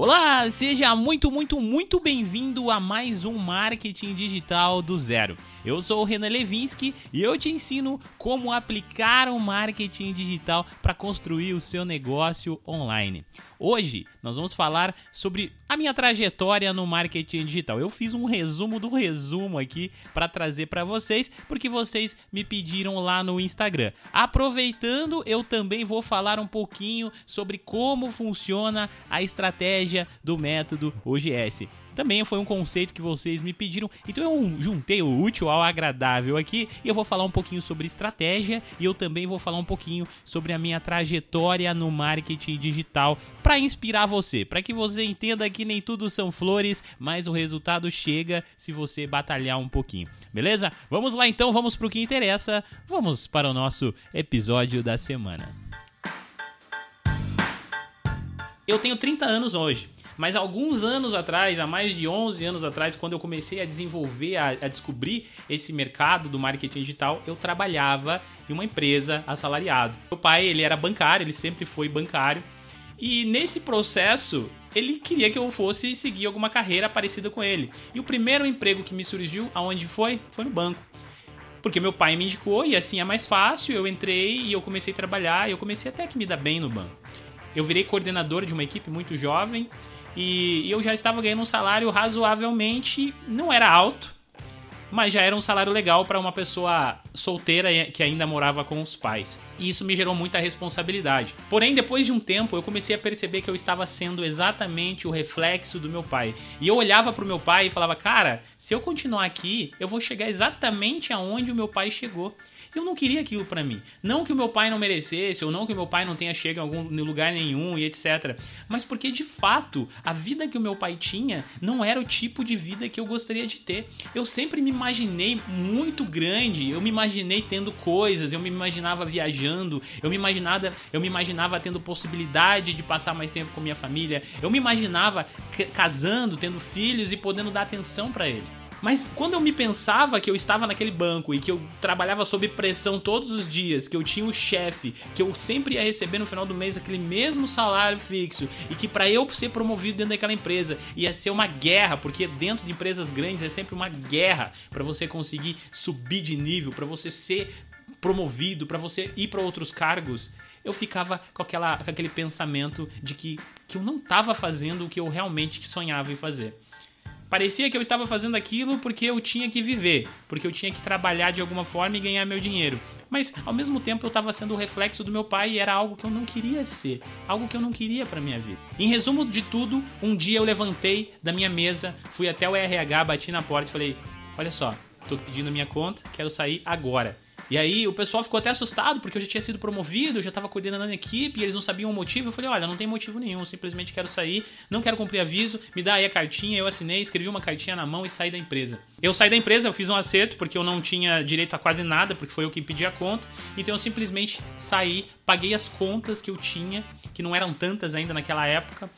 Olá, seja muito, muito, muito bem-vindo a mais um Marketing Digital do Zero. Eu sou o Renan Levinsky e eu te ensino como aplicar o marketing digital para construir o seu negócio online. Hoje nós vamos falar sobre a minha trajetória no marketing digital. Eu fiz um resumo do resumo aqui para trazer para vocês, porque vocês me pediram lá no Instagram. Aproveitando, eu também vou falar um pouquinho sobre como funciona a estratégia do método OGS também foi um conceito que vocês me pediram. Então eu juntei o útil ao agradável aqui e eu vou falar um pouquinho sobre estratégia e eu também vou falar um pouquinho sobre a minha trajetória no marketing digital para inspirar você, para que você entenda que nem tudo são flores, mas o resultado chega se você batalhar um pouquinho. Beleza? Vamos lá então, vamos pro que interessa. Vamos para o nosso episódio da semana. Eu tenho 30 anos hoje. Mas alguns anos atrás, há mais de 11 anos atrás, quando eu comecei a desenvolver, a, a descobrir esse mercado do marketing digital, eu trabalhava em uma empresa assalariado. Meu pai, ele era bancário, ele sempre foi bancário. E nesse processo, ele queria que eu fosse seguir alguma carreira parecida com ele. E o primeiro emprego que me surgiu, aonde foi? Foi no banco. Porque meu pai me indicou e assim é mais fácil. Eu entrei e eu comecei a trabalhar e eu comecei até que me dar bem no banco. Eu virei coordenador de uma equipe muito jovem e, eu já estava ganhando um salário razoavelmente. Não era alto, mas já era um salário legal para uma pessoa solteira que ainda morava com os pais. E isso me gerou muita responsabilidade. Porém, depois de um tempo, eu comecei a perceber que eu estava sendo exatamente o reflexo do meu pai. E eu olhava para o meu pai e falava: "Cara, se eu continuar aqui, eu vou chegar exatamente aonde o meu pai chegou". Eu não queria aquilo para mim. Não que o meu pai não merecesse, ou não que o meu pai não tenha chegado em algum lugar nenhum e etc. Mas porque de fato a vida que o meu pai tinha não era o tipo de vida que eu gostaria de ter. Eu sempre me imaginei muito grande, eu me imaginei tendo coisas, eu me imaginava viajando, eu me imaginava, eu me imaginava tendo possibilidade de passar mais tempo com minha família, eu me imaginava casando, tendo filhos e podendo dar atenção para eles. Mas quando eu me pensava que eu estava naquele banco e que eu trabalhava sob pressão todos os dias, que eu tinha o um chefe, que eu sempre ia receber no final do mês aquele mesmo salário fixo e que para eu ser promovido dentro daquela empresa ia ser uma guerra, porque dentro de empresas grandes é sempre uma guerra para você conseguir subir de nível, para você ser promovido, para você ir para outros cargos eu ficava com, aquela, com aquele pensamento de que, que eu não estava fazendo o que eu realmente sonhava em fazer. Parecia que eu estava fazendo aquilo porque eu tinha que viver, porque eu tinha que trabalhar de alguma forma e ganhar meu dinheiro. Mas ao mesmo tempo eu estava sendo o reflexo do meu pai e era algo que eu não queria ser, algo que eu não queria para minha vida. Em resumo de tudo, um dia eu levantei da minha mesa, fui até o RH, bati na porta e falei: "Olha só, tô pedindo minha conta, quero sair agora". E aí o pessoal ficou até assustado, porque eu já tinha sido promovido, eu já estava coordenando a equipe, e eles não sabiam o motivo. Eu falei, olha, não tem motivo nenhum, simplesmente quero sair, não quero cumprir aviso, me dá aí a cartinha, eu assinei, escrevi uma cartinha na mão e saí da empresa. Eu saí da empresa, eu fiz um acerto, porque eu não tinha direito a quase nada, porque foi eu quem pedi a conta. Então eu simplesmente saí, paguei as contas que eu tinha, que não eram tantas ainda naquela época,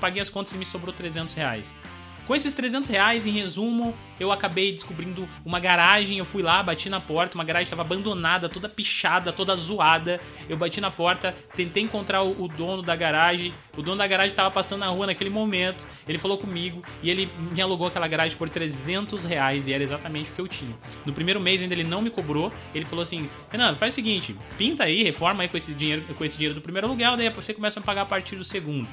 paguei as contas e me sobrou 300 reais. Com esses 300 reais, em resumo, eu acabei descobrindo uma garagem. Eu fui lá, bati na porta. Uma garagem estava abandonada, toda pichada, toda zoada. Eu bati na porta, tentei encontrar o, o dono da garagem. O dono da garagem estava passando na rua naquele momento. Ele falou comigo e ele me alugou aquela garagem por 300 reais. E era exatamente o que eu tinha. No primeiro mês ainda ele não me cobrou. Ele falou assim: Renan, faz o seguinte, pinta aí, reforma aí com esse dinheiro, com esse dinheiro do primeiro aluguel. Daí você começa a pagar a partir do segundo.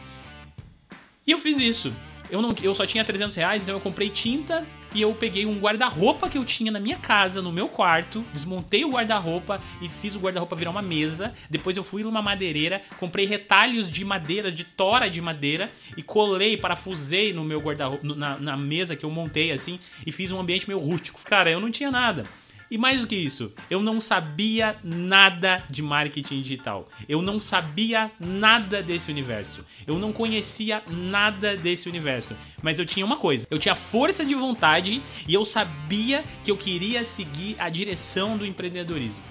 E eu fiz isso eu, não, eu só tinha 300 reais, então eu comprei tinta e eu peguei um guarda-roupa que eu tinha na minha casa, no meu quarto, desmontei o guarda-roupa e fiz o guarda-roupa virar uma mesa. Depois eu fui numa madeireira, comprei retalhos de madeira, de tora de madeira e colei, parafusei no meu guarda-roupa, na, na mesa que eu montei assim e fiz um ambiente meio rústico. Cara, eu não tinha nada. E mais do que isso, eu não sabia nada de marketing digital. Eu não sabia nada desse universo. Eu não conhecia nada desse universo. Mas eu tinha uma coisa: eu tinha força de vontade e eu sabia que eu queria seguir a direção do empreendedorismo.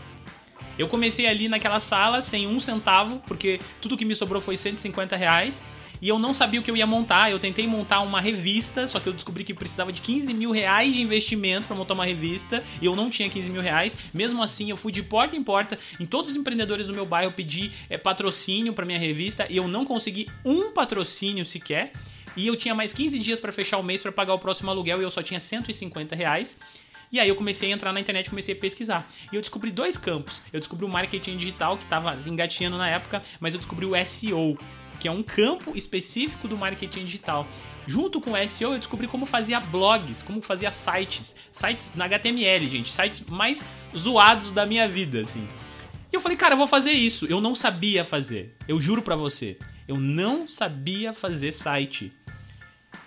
Eu comecei ali naquela sala sem um centavo, porque tudo que me sobrou foi 150 reais. E eu não sabia o que eu ia montar. Eu tentei montar uma revista, só que eu descobri que precisava de 15 mil reais de investimento para montar uma revista e eu não tinha 15 mil reais. Mesmo assim, eu fui de porta em porta em todos os empreendedores do meu bairro pedi é, patrocínio para minha revista e eu não consegui um patrocínio sequer. E eu tinha mais 15 dias para fechar o mês para pagar o próximo aluguel e eu só tinha 150 reais. E aí eu comecei a entrar na internet, comecei a pesquisar. E eu descobri dois campos. Eu descobri o marketing digital, que estava engatinhando na época, mas eu descobri o SEO, que é um campo específico do marketing digital. Junto com o SEO, eu descobri como fazia blogs, como fazia sites, sites na HTML, gente, sites mais zoados da minha vida, assim. E eu falei, cara, eu vou fazer isso. Eu não sabia fazer. Eu juro pra você. Eu não sabia fazer site.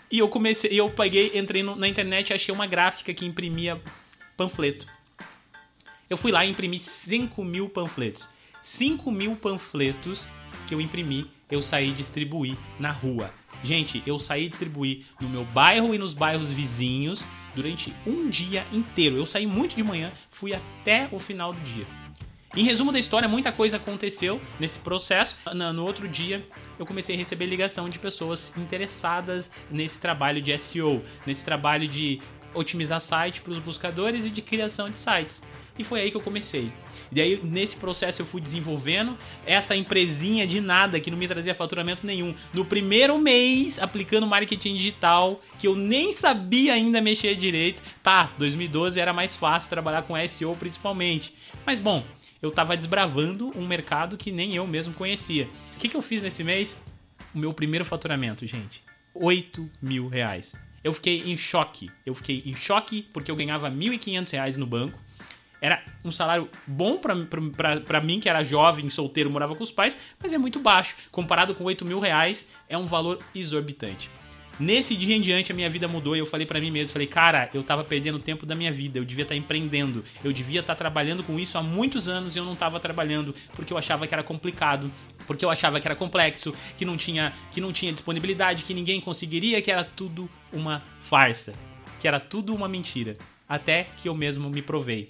E eu comecei, eu peguei, entrei na internet e achei uma gráfica que imprimia panfleto. Eu fui lá e imprimi 5 mil panfletos. 5 mil panfletos que eu imprimi, eu saí distribuir na rua. Gente, eu saí distribuir no meu bairro e nos bairros vizinhos durante um dia inteiro. Eu saí muito de manhã, fui até o final do dia. Em resumo da história, muita coisa aconteceu nesse processo. No outro dia, eu comecei a receber ligação de pessoas interessadas nesse trabalho de SEO, nesse trabalho de otimizar site para os buscadores e de criação de sites. E foi aí que eu comecei. E daí, nesse processo, eu fui desenvolvendo essa empresinha de nada que não me trazia faturamento nenhum. No primeiro mês, aplicando marketing digital, que eu nem sabia ainda mexer direito. Tá, 2012 era mais fácil trabalhar com SEO principalmente. Mas bom, eu tava desbravando um mercado que nem eu mesmo conhecia. O que, que eu fiz nesse mês? O meu primeiro faturamento, gente. 8 mil reais. Eu fiquei em choque. Eu fiquei em choque porque eu ganhava 1.500 reais no banco. Era um salário bom para mim, que era jovem, solteiro, morava com os pais, mas é muito baixo. Comparado com 8 mil reais, é um valor exorbitante. Nesse dia em diante a minha vida mudou e eu falei para mim mesmo, falei, cara, eu tava perdendo tempo da minha vida, eu devia estar tá empreendendo, eu devia estar tá trabalhando com isso há muitos anos e eu não tava trabalhando porque eu achava que era complicado, porque eu achava que era complexo, que não tinha, que não tinha disponibilidade, que ninguém conseguiria, que era tudo uma farsa, que era tudo uma mentira, até que eu mesmo me provei.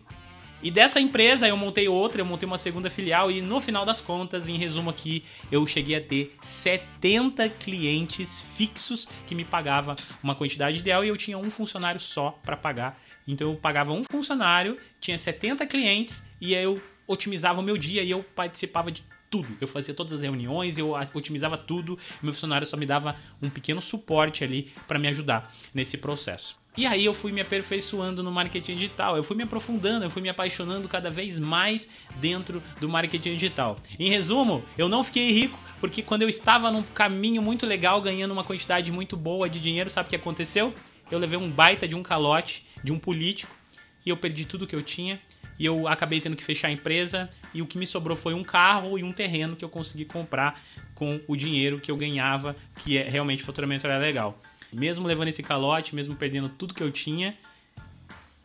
E dessa empresa eu montei outra, eu montei uma segunda filial e no final das contas, em resumo aqui, eu cheguei a ter 70 clientes fixos que me pagava uma quantidade ideal e eu tinha um funcionário só para pagar. Então eu pagava um funcionário, tinha 70 clientes e eu otimizava o meu dia e eu participava de tudo. Eu fazia todas as reuniões, eu otimizava tudo. Meu funcionário só me dava um pequeno suporte ali para me ajudar nesse processo. E aí eu fui me aperfeiçoando no marketing digital, eu fui me aprofundando, eu fui me apaixonando cada vez mais dentro do marketing digital. Em resumo, eu não fiquei rico porque quando eu estava num caminho muito legal, ganhando uma quantidade muito boa de dinheiro, sabe o que aconteceu? Eu levei um baita de um calote de um político e eu perdi tudo que eu tinha e eu acabei tendo que fechar a empresa e o que me sobrou foi um carro e um terreno que eu consegui comprar com o dinheiro que eu ganhava, que é realmente faturamento era legal. Mesmo levando esse calote, mesmo perdendo tudo que eu tinha,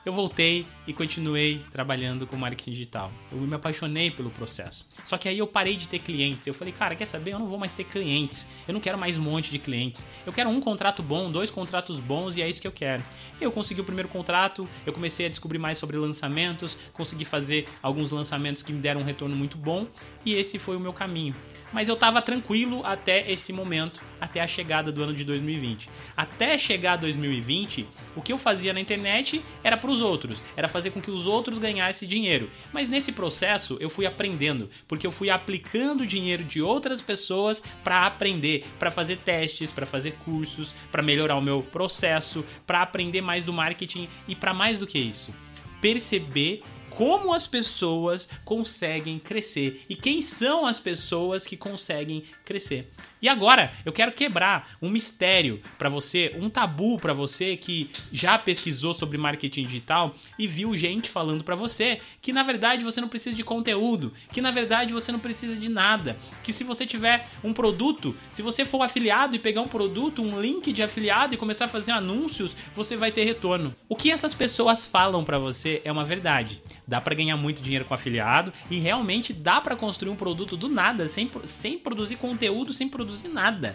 eu voltei e continuei trabalhando com marketing digital. Eu me apaixonei pelo processo. Só que aí eu parei de ter clientes. Eu falei, cara, quer saber? Eu não vou mais ter clientes. Eu não quero mais um monte de clientes. Eu quero um contrato bom, dois contratos bons e é isso que eu quero. Eu consegui o primeiro contrato, eu comecei a descobrir mais sobre lançamentos, consegui fazer alguns lançamentos que me deram um retorno muito bom e esse foi o meu caminho mas eu estava tranquilo até esse momento, até a chegada do ano de 2020. Até chegar 2020, o que eu fazia na internet era para os outros, era fazer com que os outros ganhassem dinheiro. Mas nesse processo eu fui aprendendo, porque eu fui aplicando dinheiro de outras pessoas para aprender, para fazer testes, para fazer cursos, para melhorar o meu processo, para aprender mais do marketing e para mais do que isso, perceber como as pessoas conseguem crescer e quem são as pessoas que conseguem crescer. E agora eu quero quebrar um mistério para você, um tabu para você que já pesquisou sobre marketing digital e viu gente falando para você que na verdade você não precisa de conteúdo, que na verdade você não precisa de nada, que se você tiver um produto, se você for afiliado e pegar um produto, um link de afiliado e começar a fazer anúncios, você vai ter retorno. O que essas pessoas falam para você é uma verdade. Dá para ganhar muito dinheiro com afiliado e realmente dá para construir um produto do nada sem, sem produzir conteúdo, sem produzir produzir nada.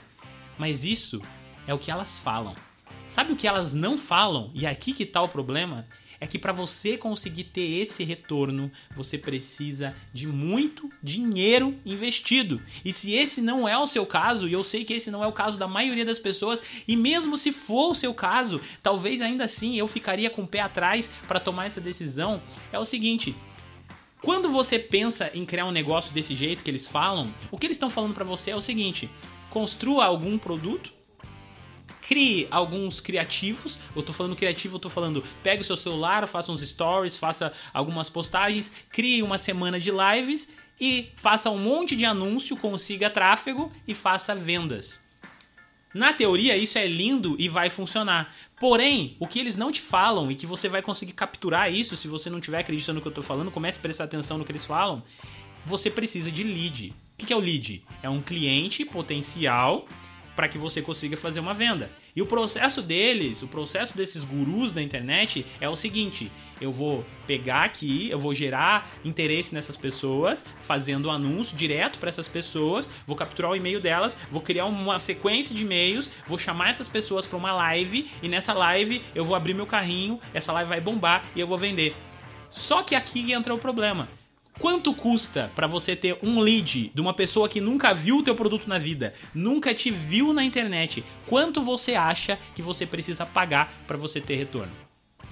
Mas isso é o que elas falam. Sabe o que elas não falam? E é aqui que está o problema? é que para você conseguir ter esse retorno, você precisa de muito dinheiro investido. E se esse não é o seu caso, e eu sei que esse não é o caso da maioria das pessoas, e mesmo se for o seu caso, talvez ainda assim eu ficaria com o pé atrás para tomar essa decisão, é o seguinte, quando você pensa em criar um negócio desse jeito que eles falam, o que eles estão falando para você é o seguinte: construa algum produto, crie alguns criativos. Eu tô falando criativo, eu tô falando, pegue o seu celular, faça uns stories, faça algumas postagens, crie uma semana de lives e faça um monte de anúncio, consiga tráfego e faça vendas. Na teoria, isso é lindo e vai funcionar. Porém, o que eles não te falam e que você vai conseguir capturar isso se você não estiver acreditando no que eu estou falando, comece a prestar atenção no que eles falam. Você precisa de lead. O que é o lead? É um cliente potencial para que você consiga fazer uma venda. E o processo deles, o processo desses gurus da internet é o seguinte: eu vou pegar aqui, eu vou gerar interesse nessas pessoas, fazendo anúncio direto para essas pessoas, vou capturar o e-mail delas, vou criar uma sequência de e-mails, vou chamar essas pessoas para uma live e nessa live eu vou abrir meu carrinho, essa live vai bombar e eu vou vender. Só que aqui entra o problema. Quanto custa para você ter um lead de uma pessoa que nunca viu o teu produto na vida, nunca te viu na internet? Quanto você acha que você precisa pagar para você ter retorno?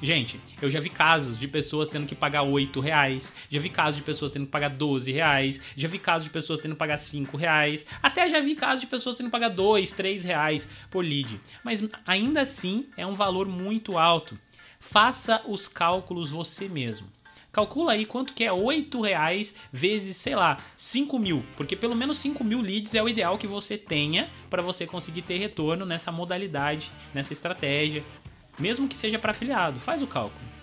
Gente, eu já vi casos de pessoas tendo que pagar 8 reais, já vi casos de pessoas tendo que pagar 12 reais, já vi casos de pessoas tendo que pagar 5 reais, até já vi casos de pessoas tendo que pagar 2, 3 reais por lead. Mas ainda assim é um valor muito alto. Faça os cálculos você mesmo. Calcula aí quanto que é 8 reais vezes, sei lá, 5 mil. Porque pelo menos 5 mil leads é o ideal que você tenha para você conseguir ter retorno nessa modalidade, nessa estratégia. Mesmo que seja para afiliado, faz o cálculo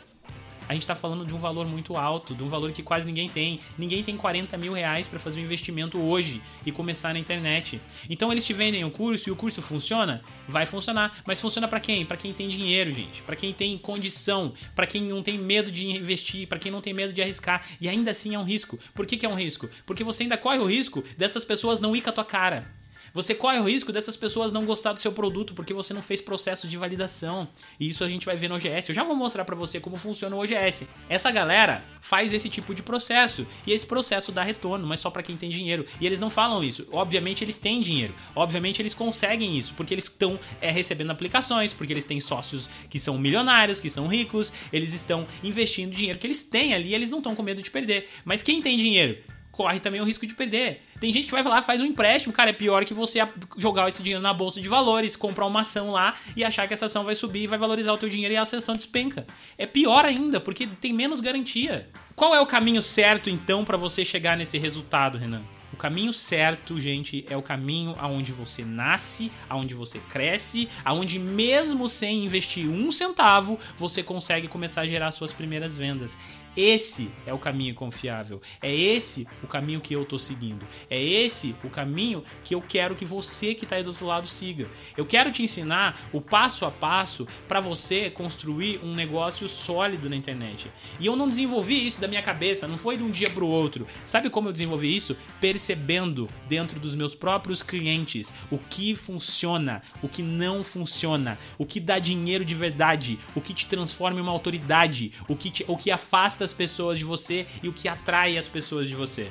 a gente está falando de um valor muito alto, de um valor que quase ninguém tem. Ninguém tem 40 mil reais para fazer um investimento hoje e começar na internet. Então eles te vendem o curso e o curso funciona? Vai funcionar. Mas funciona para quem? Para quem tem dinheiro, gente. Para quem tem condição. Para quem não tem medo de investir. Para quem não tem medo de arriscar. E ainda assim é um risco. Por que, que é um risco? Porque você ainda corre o risco dessas pessoas não ir com a tua cara. Você corre o risco dessas pessoas não gostar do seu produto porque você não fez processo de validação. E isso a gente vai ver no OGS. Eu já vou mostrar para você como funciona o OGS. Essa galera faz esse tipo de processo e esse processo dá retorno, mas só para quem tem dinheiro. E eles não falam isso. Obviamente eles têm dinheiro. Obviamente eles conseguem isso porque eles estão é, recebendo aplicações, porque eles têm sócios que são milionários, que são ricos, eles estão investindo dinheiro que eles têm ali, e eles não estão com medo de perder. Mas quem tem dinheiro corre também o risco de perder. Tem gente que vai lá, faz um empréstimo, cara, é pior que você jogar esse dinheiro na bolsa de valores, comprar uma ação lá e achar que essa ação vai subir e vai valorizar o teu dinheiro e a ação despenca. É pior ainda, porque tem menos garantia. Qual é o caminho certo então para você chegar nesse resultado, Renan? O caminho certo, gente, é o caminho aonde você nasce, aonde você cresce, aonde mesmo sem investir um centavo, você consegue começar a gerar suas primeiras vendas. Esse é o caminho confiável. É esse o caminho que eu tô seguindo. É esse o caminho que eu quero que você que está aí do outro lado siga. Eu quero te ensinar o passo a passo para você construir um negócio sólido na internet. E eu não desenvolvi isso da minha cabeça, não foi de um dia para o outro. Sabe como eu desenvolvi isso? Percebendo dentro dos meus próprios clientes o que funciona, o que não funciona, o que dá dinheiro de verdade, o que te transforma em uma autoridade, o que, te, o que afasta as pessoas de você e o que atrai as pessoas de você.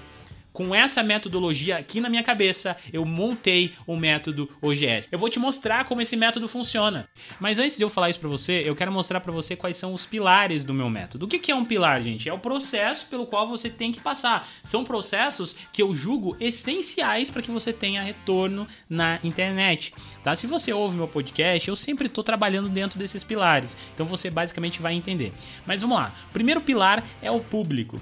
Com essa metodologia aqui na minha cabeça, eu montei o método OGS. Eu vou te mostrar como esse método funciona. Mas antes de eu falar isso para você, eu quero mostrar para você quais são os pilares do meu método. O que é um pilar, gente? É o processo pelo qual você tem que passar. São processos que eu julgo essenciais para que você tenha retorno na internet. Tá? Se você ouve meu podcast, eu sempre estou trabalhando dentro desses pilares. Então você basicamente vai entender. Mas vamos lá. Primeiro pilar é o público.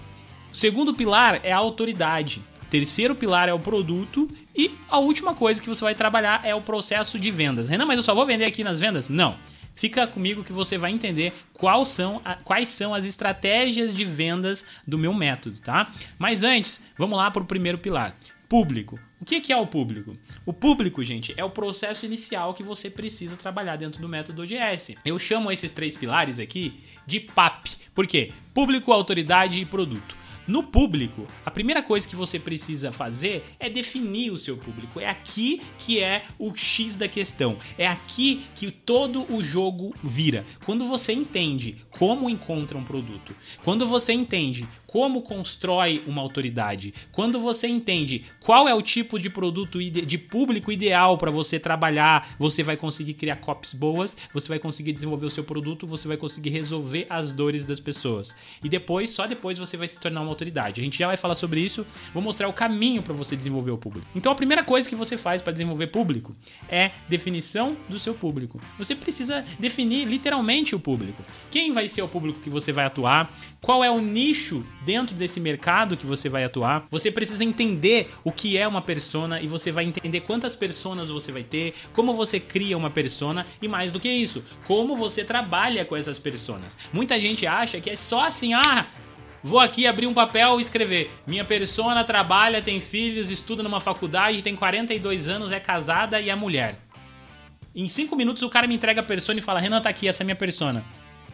O segundo pilar é a autoridade. O terceiro pilar é o produto. E a última coisa que você vai trabalhar é o processo de vendas. Renan, mas eu só vou vender aqui nas vendas? Não. Fica comigo que você vai entender quais são, a, quais são as estratégias de vendas do meu método, tá? Mas antes, vamos lá para o primeiro pilar. Público. O que é o público? O público, gente, é o processo inicial que você precisa trabalhar dentro do método OGS. Eu chamo esses três pilares aqui de PAP. Por quê? Público, autoridade e produto. No público, a primeira coisa que você precisa fazer é definir o seu público. É aqui que é o X da questão. É aqui que todo o jogo vira. Quando você entende como encontra um produto, quando você entende como constrói uma autoridade, quando você entende qual é o tipo de produto de público ideal para você trabalhar, você vai conseguir criar copies boas, você vai conseguir desenvolver o seu produto, você vai conseguir resolver as dores das pessoas. E depois, só depois você vai se tornar uma autoridade. A gente já vai falar sobre isso, vou mostrar o caminho para você desenvolver o público. Então a primeira coisa que você faz para desenvolver público é definição do seu público. Você precisa definir literalmente o público. Quem vai ser o público que você vai atuar? Qual é o nicho dentro desse mercado que você vai atuar. Você precisa entender o que é uma persona e você vai entender quantas personas você vai ter, como você cria uma persona e mais do que isso, como você trabalha com essas personas. Muita gente acha que é só assim, ah, Vou aqui abrir um papel e escrever: Minha persona trabalha, tem filhos, estuda numa faculdade, tem 42 anos, é casada e é mulher. Em 5 minutos o cara me entrega a persona e fala: Renan, tá aqui, essa é minha persona.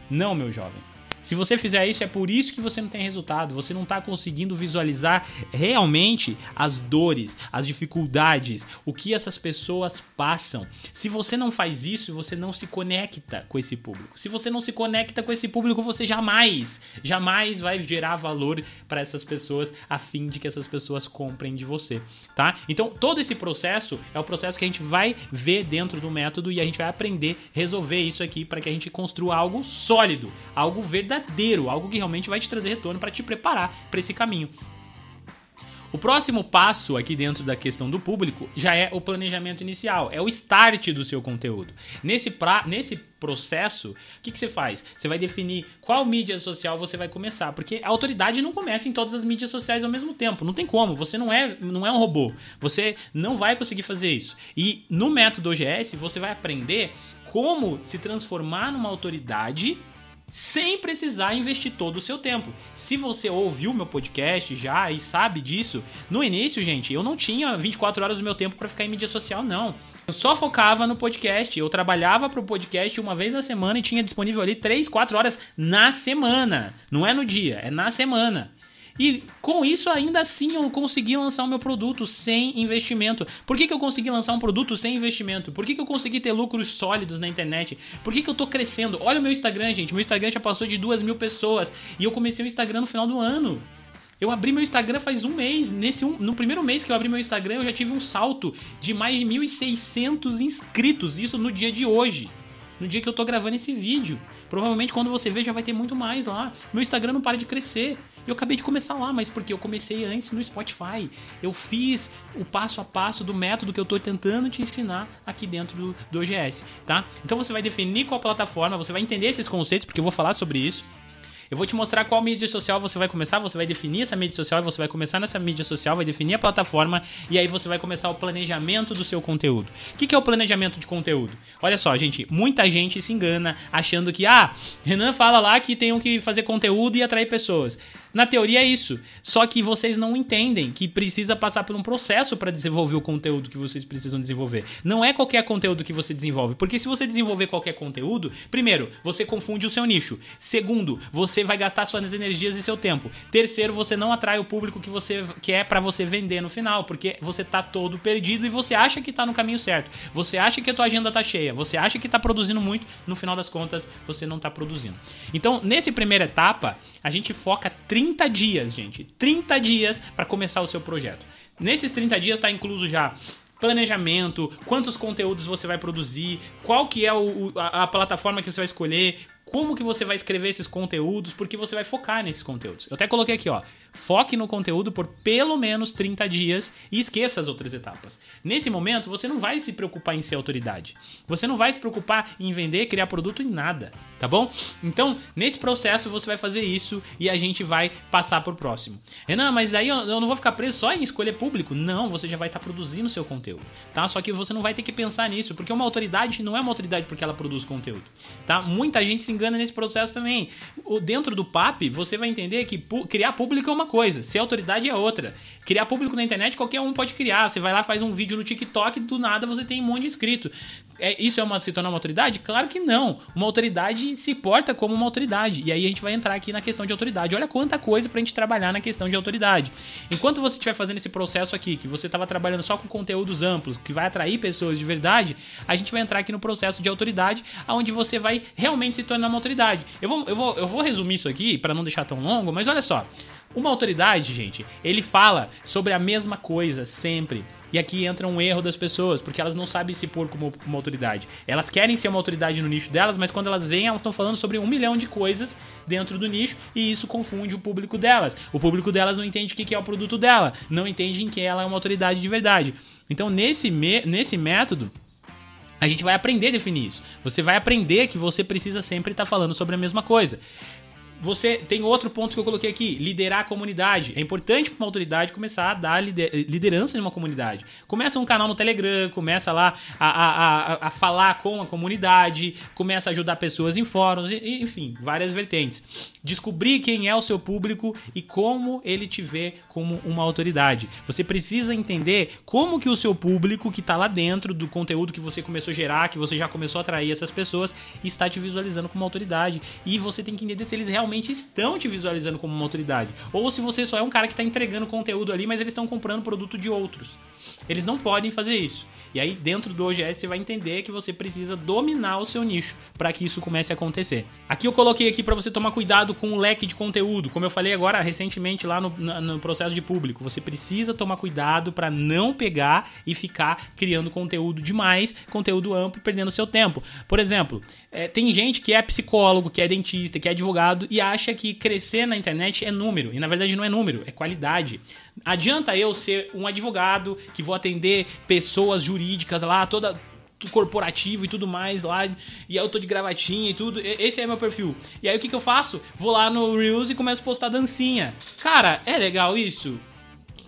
Não, meu jovem. Se você fizer isso, é por isso que você não tem resultado. Você não está conseguindo visualizar realmente as dores, as dificuldades, o que essas pessoas passam. Se você não faz isso, você não se conecta com esse público. Se você não se conecta com esse público, você jamais, jamais vai gerar valor para essas pessoas a fim de que essas pessoas comprem de você, tá? Então, todo esse processo é o processo que a gente vai ver dentro do método e a gente vai aprender resolver isso aqui para que a gente construa algo sólido, algo verdadeiro verdadeiro, algo que realmente vai te trazer retorno para te preparar para esse caminho. O próximo passo aqui dentro da questão do público já é o planejamento inicial, é o start do seu conteúdo. Nesse, pra, nesse processo, o que, que você faz? Você vai definir qual mídia social você vai começar, porque a autoridade não começa em todas as mídias sociais ao mesmo tempo, não tem como, você não é, não é um robô, você não vai conseguir fazer isso. E no método OGS você vai aprender como se transformar numa autoridade sem precisar investir todo o seu tempo. Se você ouviu meu podcast já e sabe disso, no início, gente, eu não tinha 24 horas do meu tempo para ficar em mídia social, não. Eu só focava no podcast. Eu trabalhava pro podcast uma vez na semana e tinha disponível ali 3, 4 horas na semana. Não é no dia, é na semana. E com isso, ainda assim, eu consegui lançar o meu produto sem investimento. Por que, que eu consegui lançar um produto sem investimento? Por que, que eu consegui ter lucros sólidos na internet? Por que, que eu tô crescendo? Olha o meu Instagram, gente. Meu Instagram já passou de duas mil pessoas. E eu comecei o Instagram no final do ano. Eu abri meu Instagram faz um mês. Nesse um, no primeiro mês que eu abri meu Instagram, eu já tive um salto de mais de 1.600 inscritos. Isso no dia de hoje no dia que eu tô gravando esse vídeo. Provavelmente quando você ver já vai ter muito mais lá. Meu Instagram não para de crescer. Eu acabei de começar lá, mas porque eu comecei antes no Spotify. Eu fiz o passo a passo do método que eu tô tentando te ensinar aqui dentro do, do OGS, tá? Então você vai definir qual plataforma, você vai entender esses conceitos, porque eu vou falar sobre isso. Eu vou te mostrar qual mídia social você vai começar, você vai definir essa mídia social, você vai começar nessa mídia social, vai definir a plataforma e aí você vai começar o planejamento do seu conteúdo. O que, que é o planejamento de conteúdo? Olha só, gente, muita gente se engana achando que, ah, Renan fala lá que tem que fazer conteúdo e atrair pessoas. Na teoria é isso. Só que vocês não entendem que precisa passar por um processo para desenvolver o conteúdo que vocês precisam desenvolver. Não é qualquer conteúdo que você desenvolve. Porque se você desenvolver qualquer conteúdo, primeiro, você confunde o seu nicho. Segundo, você vai gastar suas energias e seu tempo. Terceiro, você não atrai o público que você quer para você vender no final, porque você tá todo perdido e você acha que tá no caminho certo. Você acha que a tua agenda tá cheia, você acha que tá produzindo muito, no final das contas, você não tá produzindo. Então, nessa primeira etapa, a gente foca 30 30 dias, gente. 30 dias para começar o seu projeto. Nesses 30 dias está incluso já planejamento, quantos conteúdos você vai produzir, qual que é o, a, a, plataforma que você vai escolher, como que você vai escrever esses conteúdos, porque você vai focar nesses conteúdos. Eu até coloquei aqui, ó, Foque no conteúdo por pelo menos 30 dias e esqueça as outras etapas. Nesse momento, você não vai se preocupar em ser autoridade. Você não vai se preocupar em vender, criar produto em nada, tá bom? Então, nesse processo, você vai fazer isso e a gente vai passar pro próximo. Renan, mas aí eu não vou ficar preso só em escolher público. Não, você já vai estar tá produzindo seu conteúdo, tá? Só que você não vai ter que pensar nisso, porque uma autoridade não é uma autoridade porque ela produz conteúdo, tá? Muita gente se engana nesse processo também. Dentro do PAP, você vai entender que criar público é uma coisa, ser autoridade é outra. Criar público na internet, qualquer um pode criar. Você vai lá, faz um vídeo no TikTok, do nada você tem um monte de inscrito. É, isso é uma, se tornar uma autoridade? Claro que não. Uma autoridade se porta como uma autoridade. E aí a gente vai entrar aqui na questão de autoridade. Olha quanta coisa pra gente trabalhar na questão de autoridade. Enquanto você estiver fazendo esse processo aqui, que você estava trabalhando só com conteúdos amplos, que vai atrair pessoas de verdade, a gente vai entrar aqui no processo de autoridade, onde você vai realmente se tornar uma autoridade. Eu vou, eu vou, eu vou resumir isso aqui para não deixar tão longo, mas olha só. Uma autoridade, gente, ele fala sobre a mesma coisa sempre. E aqui entra um erro das pessoas, porque elas não sabem se pôr como uma autoridade. Elas querem ser uma autoridade no nicho delas, mas quando elas vêm, elas estão falando sobre um milhão de coisas dentro do nicho e isso confunde o público delas. O público delas não entende o que é o produto dela, não entende em que ela é uma autoridade de verdade. Então, nesse, nesse método, a gente vai aprender a definir isso. Você vai aprender que você precisa sempre estar falando sobre a mesma coisa você tem outro ponto que eu coloquei aqui: liderar a comunidade. É importante para uma autoridade começar a dar liderança em uma comunidade. Começa um canal no Telegram, começa lá a, a, a, a falar com a comunidade, começa a ajudar pessoas em fóruns, enfim, várias vertentes. Descobrir quem é o seu público e como ele te vê como uma autoridade. Você precisa entender como que o seu público que está lá dentro do conteúdo que você começou a gerar, que você já começou a atrair essas pessoas, está te visualizando como autoridade. E você tem que entender se eles realmente realmente estão te visualizando como uma autoridade. Ou se você só é um cara que está entregando conteúdo ali, mas eles estão comprando produto de outros. Eles não podem fazer isso. E aí, dentro do OGS, você vai entender que você precisa dominar o seu nicho para que isso comece a acontecer. Aqui eu coloquei aqui para você tomar cuidado com o leque de conteúdo. Como eu falei agora recentemente lá no, no processo de público, você precisa tomar cuidado para não pegar e ficar criando conteúdo demais, conteúdo amplo, perdendo seu tempo. Por exemplo, é, tem gente que é psicólogo, que é dentista, que é advogado e acha que crescer na internet é número. E na verdade não é número, é qualidade. Adianta eu ser um advogado que vou atender pessoas jurídicas lá, toda corporativo e tudo mais lá, e eu tô de gravatinha e tudo. Esse é meu perfil. E aí o que, que eu faço? Vou lá no Reels e começo a postar dancinha. Cara, é legal isso?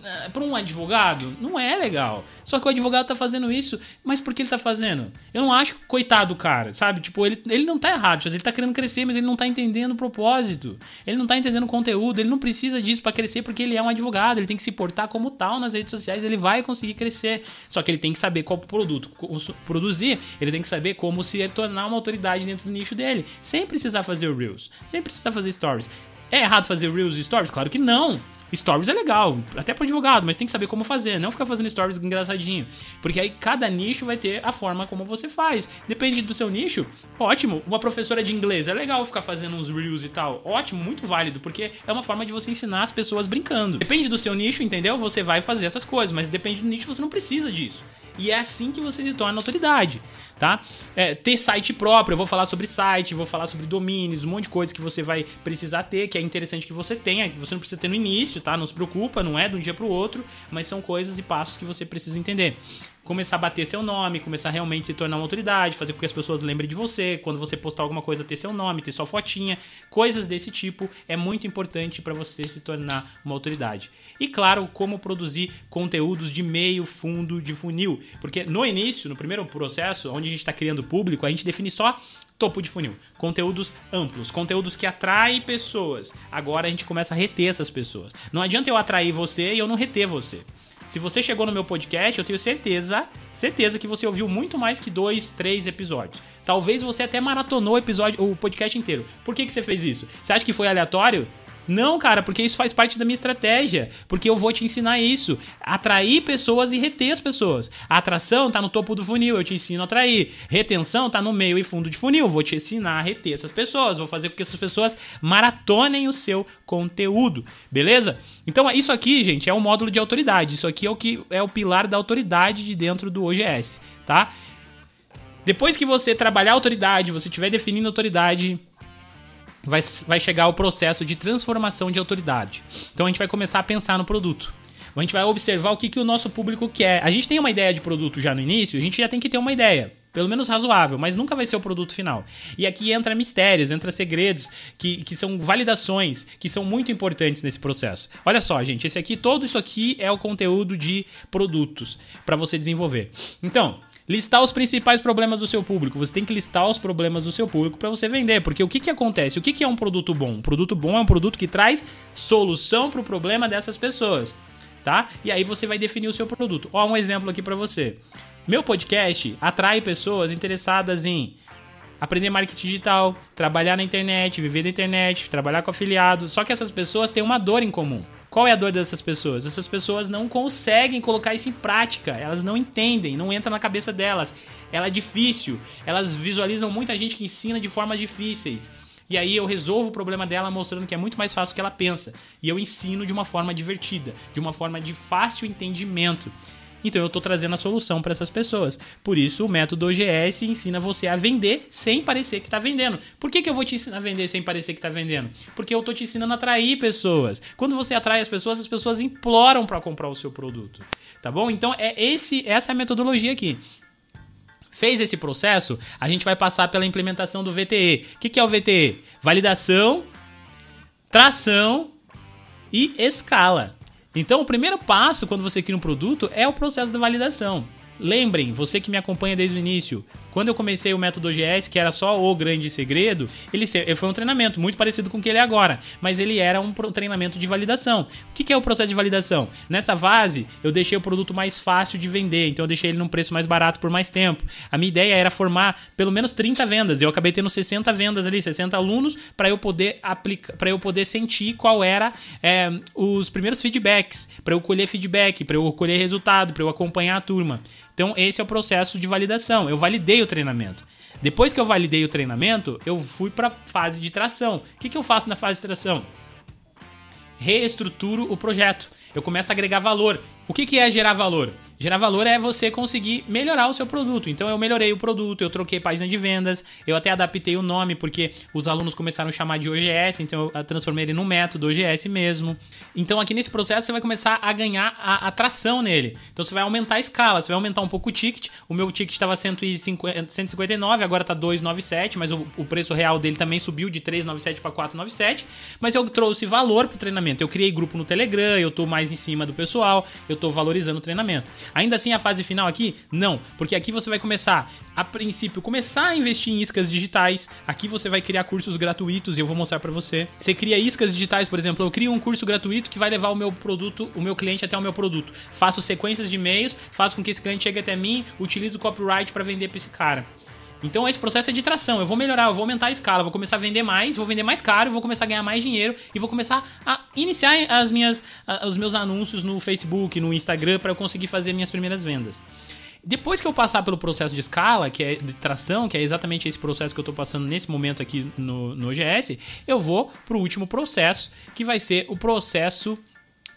É, para um advogado, não é legal. Só que o advogado tá fazendo isso, mas por que ele tá fazendo? Eu não acho coitado do cara, sabe? Tipo, ele, ele não tá errado, ele tá querendo crescer, mas ele não tá entendendo o propósito. Ele não tá entendendo o conteúdo, ele não precisa disso para crescer porque ele é um advogado, ele tem que se portar como tal nas redes sociais, ele vai conseguir crescer. Só que ele tem que saber qual produto produzir, ele tem que saber como se tornar uma autoridade dentro do nicho dele, sem precisar fazer Reels, sem precisar fazer Stories. É errado fazer Reels e Stories? Claro que não. Stories é legal, até para advogado, mas tem que saber como fazer, não ficar fazendo stories engraçadinho. Porque aí cada nicho vai ter a forma como você faz. Depende do seu nicho, ótimo. Uma professora de inglês é legal ficar fazendo uns reels e tal. Ótimo, muito válido, porque é uma forma de você ensinar as pessoas brincando. Depende do seu nicho, entendeu? Você vai fazer essas coisas, mas depende do nicho, você não precisa disso. E é assim que você se torna autoridade, tá? É, ter site próprio, eu vou falar sobre site, vou falar sobre domínios, um monte de coisa que você vai precisar ter, que é interessante que você tenha, você não precisa ter no início, tá? Não se preocupa, não é de um dia para o outro, mas são coisas e passos que você precisa entender começar a bater seu nome, começar a realmente se tornar uma autoridade, fazer com que as pessoas lembrem de você, quando você postar alguma coisa ter seu nome, ter sua fotinha, coisas desse tipo é muito importante para você se tornar uma autoridade. E claro, como produzir conteúdos de meio, fundo, de funil, porque no início, no primeiro processo, onde a gente está criando público, a gente define só topo de funil. Conteúdos amplos, conteúdos que atraem pessoas. Agora a gente começa a reter essas pessoas. Não adianta eu atrair você e eu não reter você. Se você chegou no meu podcast, eu tenho certeza, certeza que você ouviu muito mais que dois, três episódios. Talvez você até maratonou o episódio, o podcast inteiro. Por que, que você fez isso? Você acha que foi aleatório? Não, cara, porque isso faz parte da minha estratégia. Porque eu vou te ensinar isso. Atrair pessoas e reter as pessoas. A atração tá no topo do funil, eu te ensino a atrair. Retenção tá no meio e fundo de funil, vou te ensinar a reter essas pessoas. Vou fazer com que essas pessoas maratonem o seu conteúdo. Beleza? Então, isso aqui, gente, é um módulo de autoridade. Isso aqui é o que é o pilar da autoridade de dentro do OGS, tá? Depois que você trabalhar a autoridade, você estiver definindo a autoridade, vai, vai chegar o processo de transformação de autoridade. Então a gente vai começar a pensar no produto. A gente vai observar o que, que o nosso público quer. A gente tem uma ideia de produto já no início, a gente já tem que ter uma ideia. Pelo menos razoável, mas nunca vai ser o produto final. E aqui entra mistérios, entra segredos, que, que são validações, que são muito importantes nesse processo. Olha só, gente, esse aqui, todo isso aqui é o conteúdo de produtos para você desenvolver. Então, Listar os principais problemas do seu público. Você tem que listar os problemas do seu público para você vender. Porque o que, que acontece? O que, que é um produto bom? Um produto bom é um produto que traz solução para o problema dessas pessoas. Tá? E aí você vai definir o seu produto. Ó, um exemplo aqui para você. Meu podcast atrai pessoas interessadas em aprender marketing digital, trabalhar na internet, viver da internet, trabalhar com afiliado. Só que essas pessoas têm uma dor em comum. Qual é a dor dessas pessoas? Essas pessoas não conseguem colocar isso em prática, elas não entendem, não entra na cabeça delas. Ela é difícil, elas visualizam muita gente que ensina de formas difíceis. E aí eu resolvo o problema dela mostrando que é muito mais fácil do que ela pensa. E eu ensino de uma forma divertida, de uma forma de fácil entendimento. Então eu estou trazendo a solução para essas pessoas. Por isso o método OGS ensina você a vender sem parecer que está vendendo. Por que, que eu vou te ensinar a vender sem parecer que está vendendo? Porque eu estou te ensinando a atrair pessoas. Quando você atrai as pessoas, as pessoas imploram para comprar o seu produto. Tá bom? Então é esse essa é a metodologia aqui. Fez esse processo, a gente vai passar pela implementação do VTE. O que, que é o VTE? Validação, tração e escala. Então, o primeiro passo quando você cria um produto é o processo da validação. Lembrem, você que me acompanha desde o início, quando eu comecei o método OGS, que era só o grande segredo, ele foi um treinamento muito parecido com o que ele é agora, mas ele era um treinamento de validação. O que é o processo de validação? Nessa fase, eu deixei o produto mais fácil de vender, então eu deixei ele num preço mais barato por mais tempo. A minha ideia era formar pelo menos 30 vendas. Eu acabei tendo 60 vendas ali, 60 alunos, para eu poder aplicar, para eu poder sentir qual era é, os primeiros feedbacks, para eu colher feedback, para eu colher resultado, para eu acompanhar a turma. Então, esse é o processo de validação. Eu validei o treinamento. Depois que eu validei o treinamento, eu fui para a fase de tração. O que, que eu faço na fase de tração? Reestruturo o projeto. Eu começo a agregar valor. O que, que é gerar valor? Gerar valor é você conseguir melhorar o seu produto. Então eu melhorei o produto, eu troquei página de vendas, eu até adaptei o nome porque os alunos começaram a chamar de OGS, então eu transformei ele num método OGS mesmo. Então aqui nesse processo você vai começar a ganhar a atração nele. Então você vai aumentar a escala, você vai aumentar um pouco o ticket. O meu ticket estava 159, agora está 297, mas o, o, preço real dele também subiu de 397 para 497. Mas eu trouxe valor para o treinamento. Eu criei grupo no Telegram, eu estou mais em cima do pessoal, eu estou valorizando o treinamento. Ainda assim, a fase final aqui? Não, porque aqui você vai começar, a princípio, começar a investir em iscas digitais. Aqui você vai criar cursos gratuitos e eu vou mostrar para você. Você cria iscas digitais, por exemplo, eu crio um curso gratuito que vai levar o meu produto, o meu cliente até o meu produto. Faço sequências de e-mails, faço com que esse cliente chegue até mim, utilizo o copyright para vender para esse cara. Então esse processo é de tração. Eu vou melhorar, eu vou aumentar a escala, vou começar a vender mais, vou vender mais caro, vou começar a ganhar mais dinheiro e vou começar a iniciar as minhas, os meus anúncios no Facebook, no Instagram para eu conseguir fazer minhas primeiras vendas. Depois que eu passar pelo processo de escala, que é de tração, que é exatamente esse processo que eu estou passando nesse momento aqui no, no OGS, eu vou para o último processo, que vai ser o processo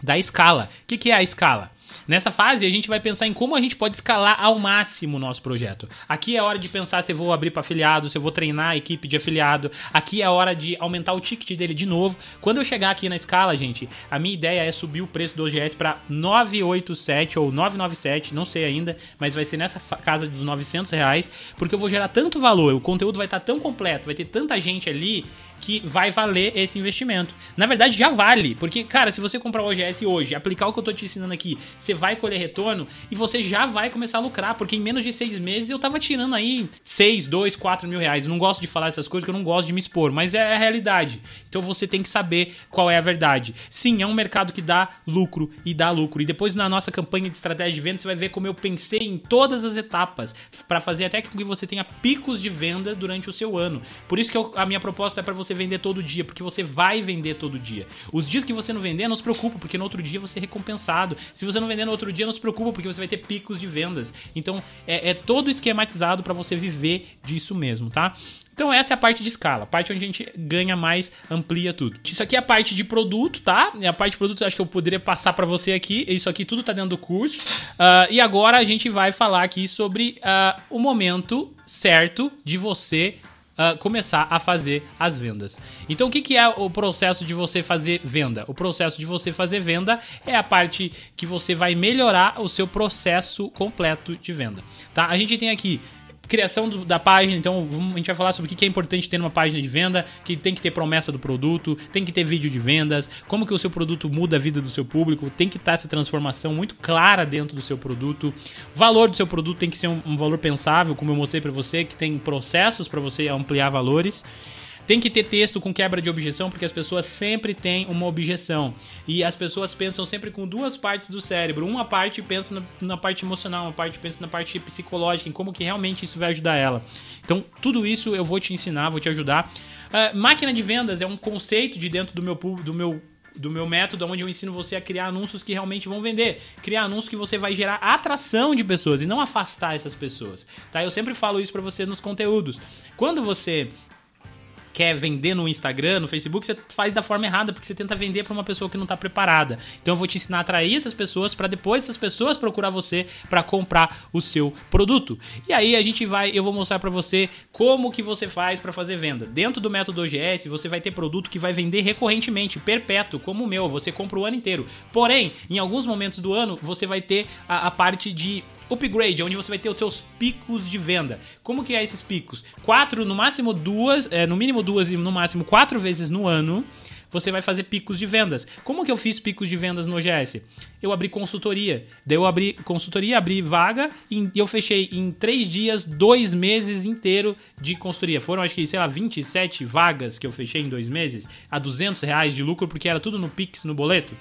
da escala. O que, que é a escala? Nessa fase, a gente vai pensar em como a gente pode escalar ao máximo o nosso projeto. Aqui é hora de pensar se eu vou abrir para afiliado, se eu vou treinar a equipe de afiliado. Aqui é hora de aumentar o ticket dele de novo. Quando eu chegar aqui na escala, gente, a minha ideia é subir o preço do OGS para 987 ou 997, não sei ainda, mas vai ser nessa casa dos 900 reais, porque eu vou gerar tanto valor, o conteúdo vai estar tá tão completo, vai ter tanta gente ali que vai valer esse investimento. Na verdade, já vale, porque, cara, se você comprar o OGS hoje, aplicar o que eu tô te ensinando aqui, você vai colher retorno e você já vai começar a lucrar, porque em menos de seis meses eu tava tirando aí 6, 2, 4 mil reais. Eu não gosto de falar essas coisas, porque eu não gosto de me expor, mas é a realidade. Então você tem que saber qual é a verdade. Sim, é um mercado que dá lucro e dá lucro. E depois na nossa campanha de estratégia de venda, você vai ver como eu pensei em todas as etapas para fazer até que você tenha picos de venda durante o seu ano. Por isso que eu, a minha proposta é para você você vender todo dia, porque você vai vender todo dia. Os dias que você não vender, não se preocupa, porque no outro dia você é recompensado. Se você não vender no outro dia, não se preocupa, porque você vai ter picos de vendas. Então, é, é todo esquematizado para você viver disso mesmo, tá? Então essa é a parte de escala, a parte onde a gente ganha mais, amplia tudo. Isso aqui é a parte de produto, tá? A parte de produto acho que eu poderia passar para você aqui. Isso aqui tudo tá dentro do curso. Uh, e agora a gente vai falar aqui sobre uh, o momento certo de você uh, começar a fazer as vendas. Então, o que, que é o processo de você fazer venda? O processo de você fazer venda é a parte que você vai melhorar o seu processo completo de venda. Tá? A gente tem aqui criação do, da página, então a gente vai falar sobre o que é importante ter numa página de venda, que tem que ter promessa do produto, tem que ter vídeo de vendas, como que o seu produto muda a vida do seu público, tem que estar essa transformação muito clara dentro do seu produto. Valor do seu produto tem que ser um, um valor pensável, como eu mostrei para você, que tem processos para você ampliar valores. Tem que ter texto com quebra de objeção, porque as pessoas sempre têm uma objeção. E as pessoas pensam sempre com duas partes do cérebro. Uma parte pensa na, parte emocional, uma parte pensa na parte psicológica, em como que realmente isso vai ajudar ela. Então, tudo isso eu vou te ensinar, vou te ajudar. Uh, máquina de vendas é um conceito de dentro do meu, do meu do meu método, onde eu ensino você a criar anúncios que realmente vão vender. Criar anúncios que você vai gerar atração de pessoas e não afastar essas pessoas. Tá? Eu sempre falo isso para você nos conteúdos. Quando você quer vender no Instagram, no Facebook, você faz da forma errada, porque você tenta vender para uma pessoa que não está preparada. Então eu vou te ensinar a atrair essas pessoas para depois essas pessoas procurar você para comprar o seu produto. E aí a gente vai, eu vou mostrar para você como que você faz para fazer venda. Dentro do método OGS, você vai ter produto que vai vender recorrentemente, perpétuo, como o meu, você compra o ano inteiro. Porém, em alguns momentos do ano, você vai ter a, a parte de upgrade, onde você vai ter os seus picos de venda. Como que é esses picos? Quatro, no máximo duas, é, no mínimo duas e no máximo quatro vezes no ano você vai fazer picos de vendas. Como que eu fiz picos de vendas no OGS? Eu abri consultoria. Daí eu abri consultoria, abri vaga e eu fechei em três dias, dois meses inteiro de consultoria. Foram, acho que, sei lá, 27 vagas que eu fechei em dois meses, a 200 reais de lucro, porque era tudo no Pix, no boleto.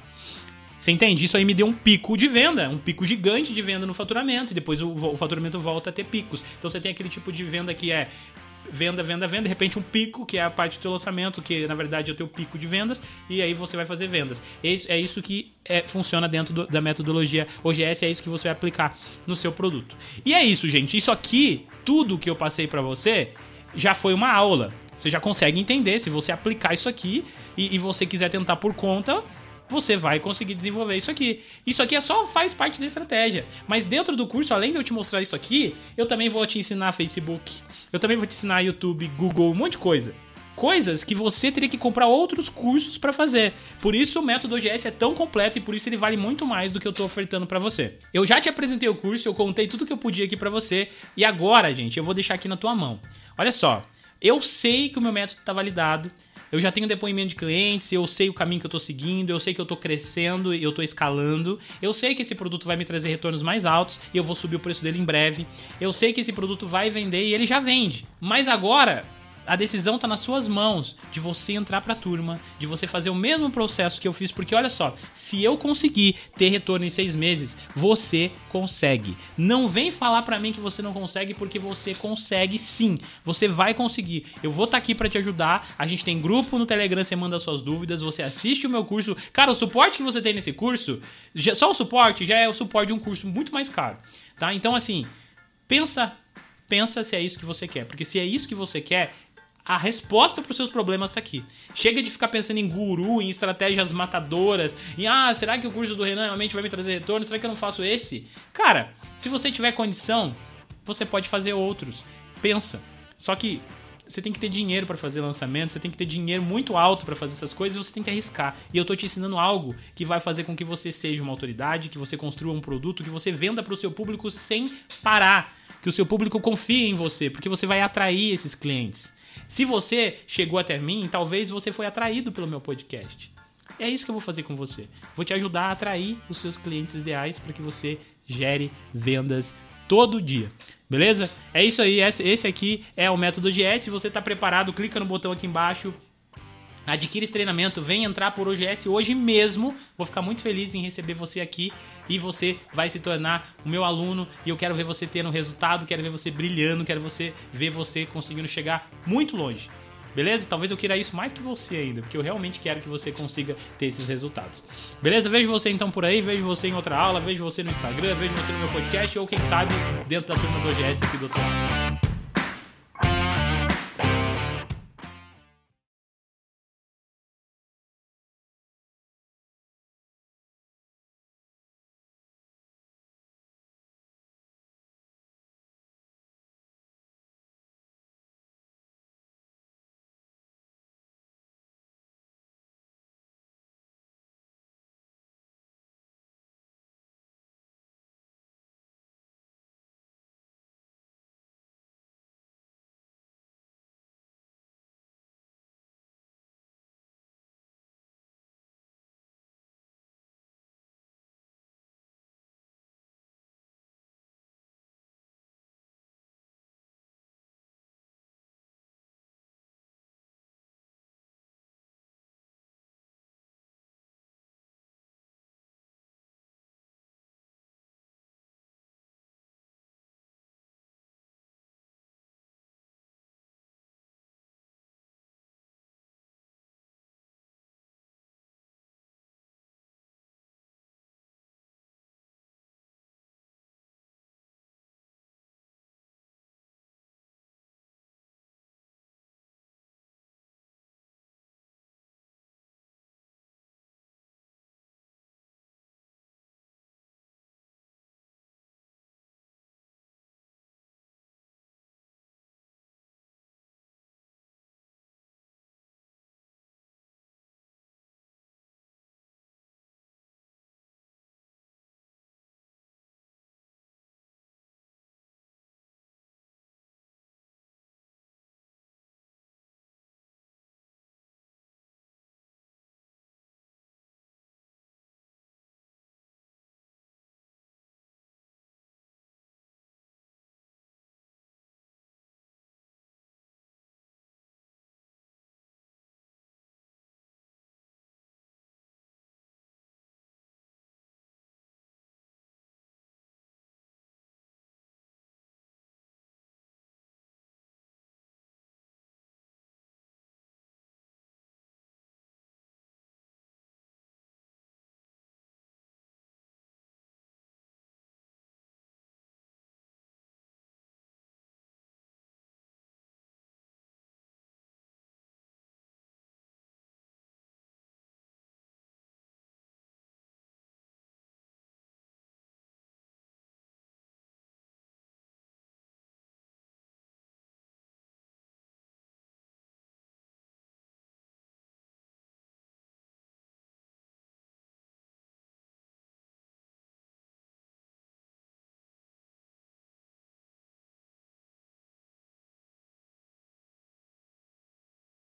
Você entende? Isso aí me deu um pico de venda, um pico gigante de venda no faturamento, e depois o, faturamento volta a ter picos. Então você tem aquele tipo de venda que é venda, venda, venda, de repente um pico, que é a parte do teu lançamento, que na verdade é o teu pico de vendas, e aí você vai fazer vendas. É isso que é, funciona dentro do, da metodologia OGS, é isso que você vai aplicar no seu produto. E é isso, gente. Isso aqui, tudo que eu passei para você, já foi uma aula. Você já consegue entender se você aplicar isso aqui e, e você quiser tentar por conta, você vai conseguir desenvolver isso aqui. Isso aqui é só faz parte da estratégia. Mas dentro do curso, além de eu te mostrar isso aqui, eu também vou te ensinar Facebook, eu também vou te ensinar YouTube, Google, um monte de coisa. Coisas que você teria que comprar outros cursos para fazer. Por isso o método OGS é tão completo e por isso ele vale muito mais do que eu tô ofertando para você. Eu já te apresentei o curso, eu contei tudo que eu podia aqui para você e agora, gente, eu vou deixar aqui na tua mão. Olha só, eu sei que o meu método tá validado, eu já tenho depoimento de clientes, eu sei o caminho que eu estou seguindo, eu sei que eu estou crescendo e eu estou escalando. Eu sei que esse produto vai me trazer retornos mais altos e eu vou subir o preço dele em breve. Eu sei que esse produto vai vender e ele já vende. Mas agora a decisão está nas suas mãos de você entrar para a turma, de você fazer o mesmo processo que eu fiz, porque olha só, se eu conseguir ter retorno em seis meses, você consegue. Não vem falar para mim que você não consegue, porque você consegue sim. Você vai conseguir. Eu vou estar tá aqui para te ajudar. A gente tem grupo no Telegram, você manda suas dúvidas, você assiste o meu curso. Cara, o suporte que você tem nesse curso, já, só o suporte já é o suporte de um curso muito mais caro, tá? Então assim, pensa pensa se é isso que você quer. Porque se é isso que você quer, a resposta para os seus problemas está aqui. Chega de ficar pensando em guru, em estratégias matadoras, em ah, será que o curso do Renan realmente vai me trazer retorno? Será que eu não faço esse? Cara, se você tiver condição, você pode fazer outros. Pensa. Só que você tem que ter dinheiro para fazer lançamento, você tem que ter dinheiro muito alto para fazer essas coisas, e você tem que arriscar. E eu tô te ensinando algo que vai fazer com que você seja uma autoridade, que você construa um produto, que você venda para o seu público sem parar, que o seu público confie em você, porque você vai atrair esses clientes. Se você chegou até mim, talvez você foi atraído pelo meu podcast. É isso que eu vou fazer com você. Vou te ajudar a atrair os seus clientes ideais para que você gere vendas todo dia. Beleza? É isso aí. Esse aqui é o método GS. Se você está preparado, clica no botão aqui embaixo Adquira esse treinamento, vem entrar por OGS hoje mesmo. Vou ficar muito feliz em receber você aqui e você vai se tornar o meu aluno e eu quero ver você tendo resultado, quero ver você brilhando, quero você ver você conseguindo chegar muito longe. Beleza? Talvez eu queira isso mais que você ainda, porque eu realmente quero que você consiga ter esses resultados. Beleza? Vejo você então por aí, vejo você em outra aula, vejo você no Instagram, vejo você no meu podcast ou quem sabe dentro da turma do OGS aqui do outro lado.